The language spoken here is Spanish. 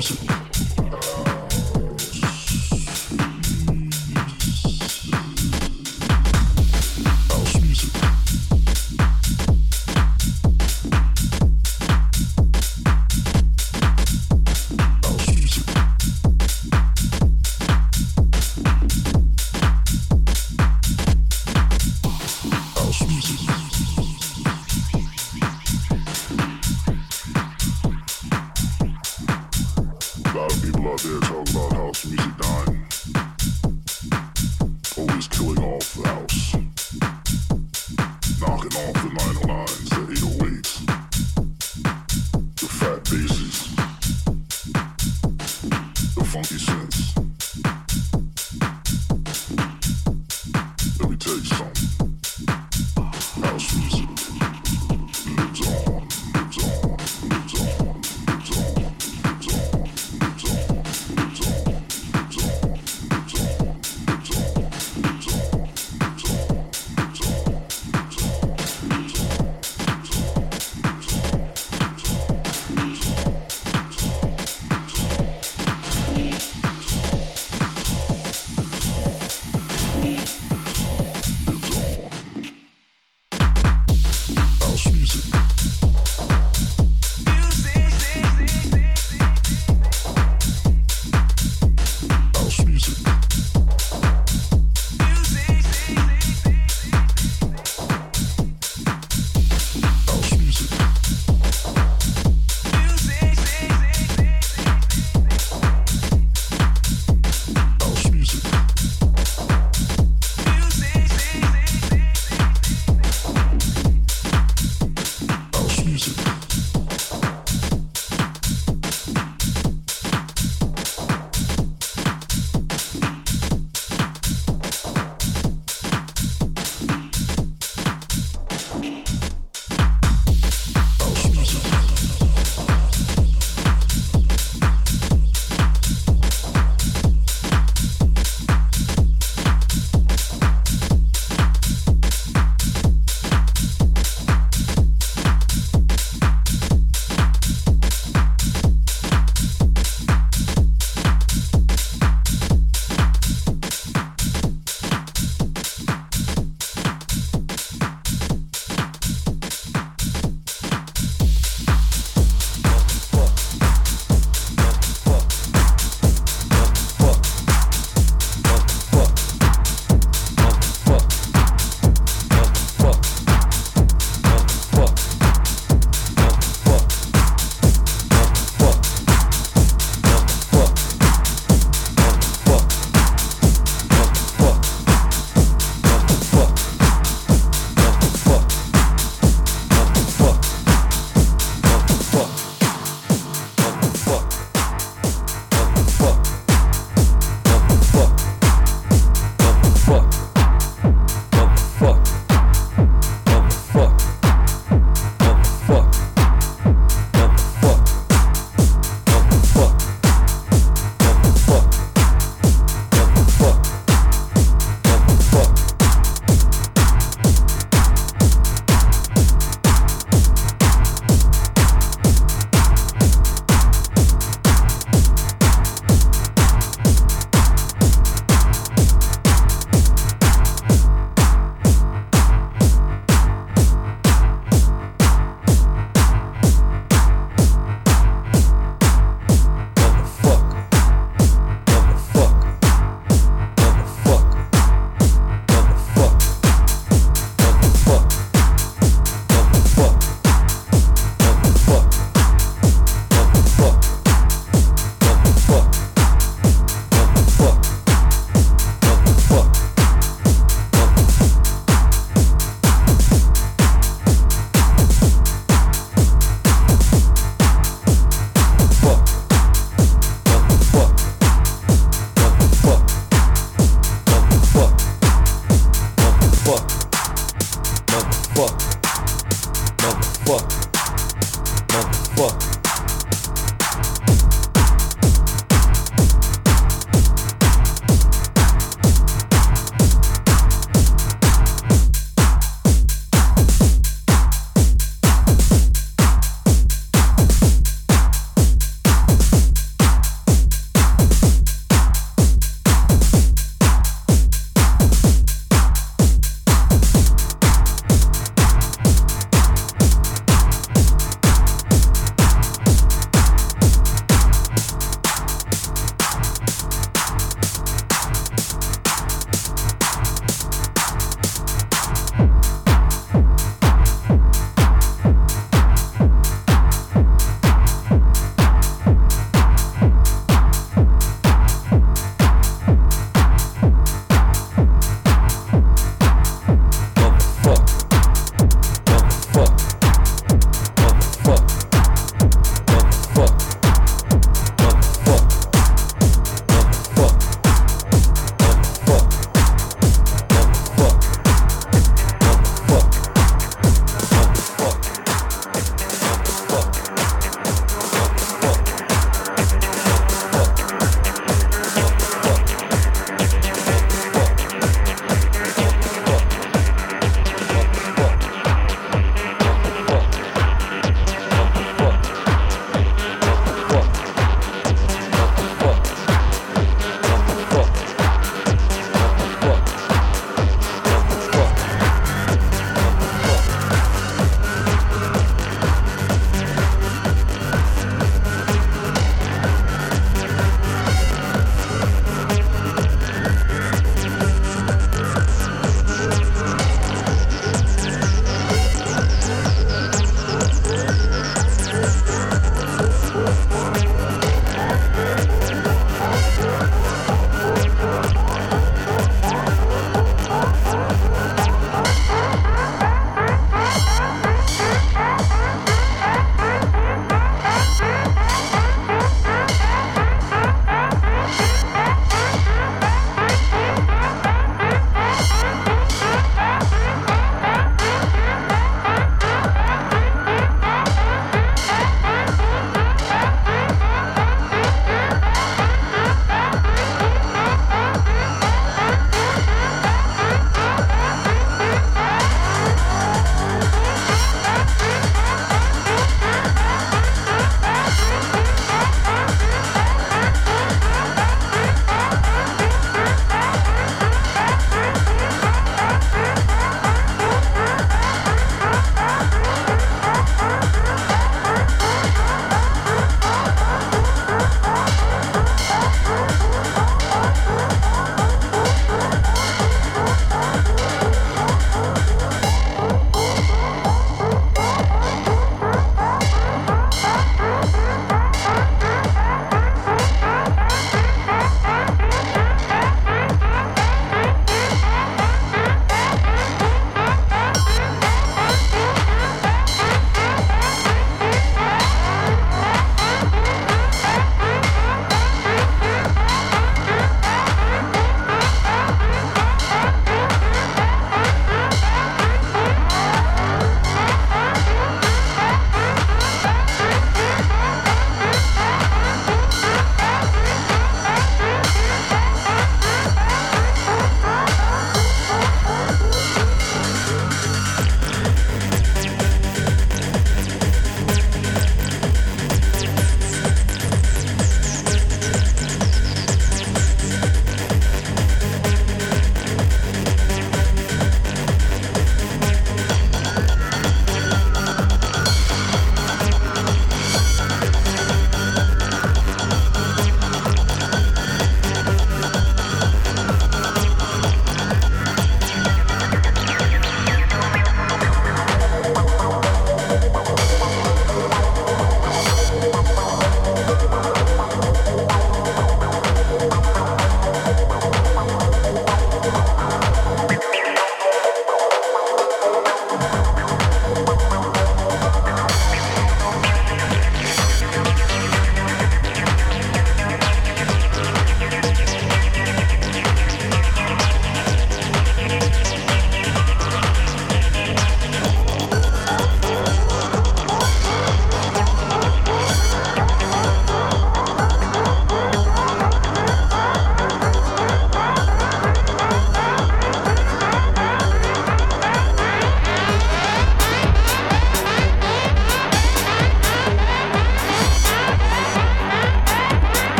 Virginia.